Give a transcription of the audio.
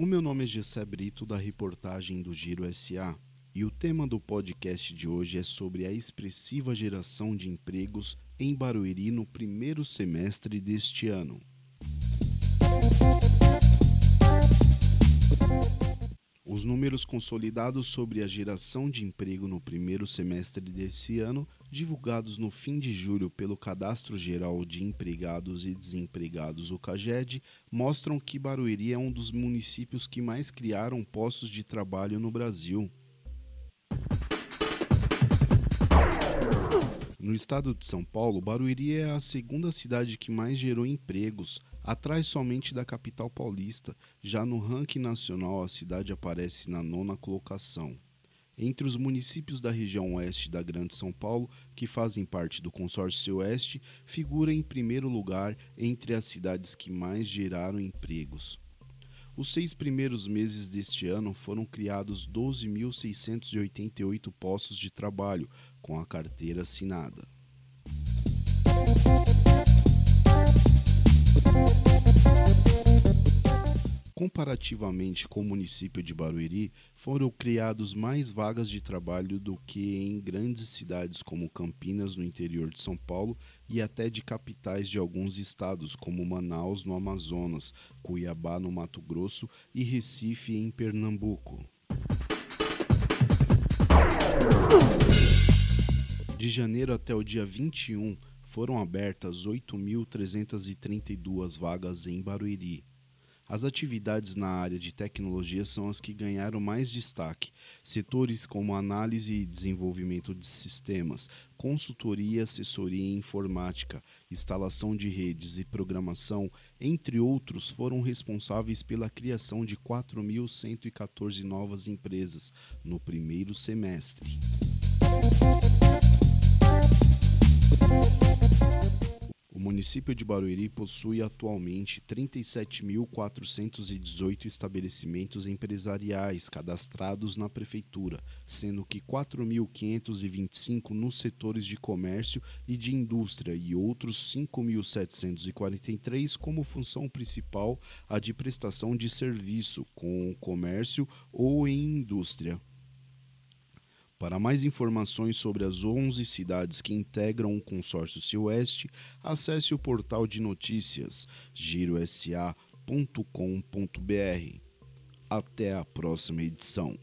O meu nome é Gessé Brito, da reportagem do Giro SA, e o tema do podcast de hoje é sobre a expressiva geração de empregos em Barueri no primeiro semestre deste ano. Os números consolidados sobre a geração de emprego no primeiro semestre desse ano, divulgados no fim de julho pelo Cadastro Geral de Empregados e Desempregados, o CAGED, mostram que Barueri é um dos municípios que mais criaram postos de trabalho no Brasil. No estado de São Paulo, Barueri é a segunda cidade que mais gerou empregos, atrás somente da capital paulista. Já no ranking nacional, a cidade aparece na nona colocação. Entre os municípios da região oeste da Grande São Paulo, que fazem parte do consórcio oeste, figura em primeiro lugar entre as cidades que mais geraram empregos. Os seis primeiros meses deste ano foram criados 12.688 postos de trabalho com a carteira assinada. Comparativamente com o município de Barueri, foram criados mais vagas de trabalho do que em grandes cidades como Campinas, no interior de São Paulo, e até de capitais de alguns estados, como Manaus, no Amazonas, Cuiabá, no Mato Grosso e Recife, em Pernambuco. De janeiro até o dia 21, foram abertas 8.332 vagas em Barueri. As atividades na área de tecnologia são as que ganharam mais destaque. Setores como análise e desenvolvimento de sistemas, consultoria, assessoria e informática, instalação de redes e programação, entre outros, foram responsáveis pela criação de 4.114 novas empresas no primeiro semestre. O município de Barueri possui atualmente 37.418 estabelecimentos empresariais cadastrados na prefeitura, sendo que 4.525 nos setores de comércio e de indústria e outros 5.743 como função principal a de prestação de serviço com comércio ou em indústria. Para mais informações sobre as 11 cidades que integram o consórcio Sileste, acesse o portal de notícias girosa.com.br. Até a próxima edição.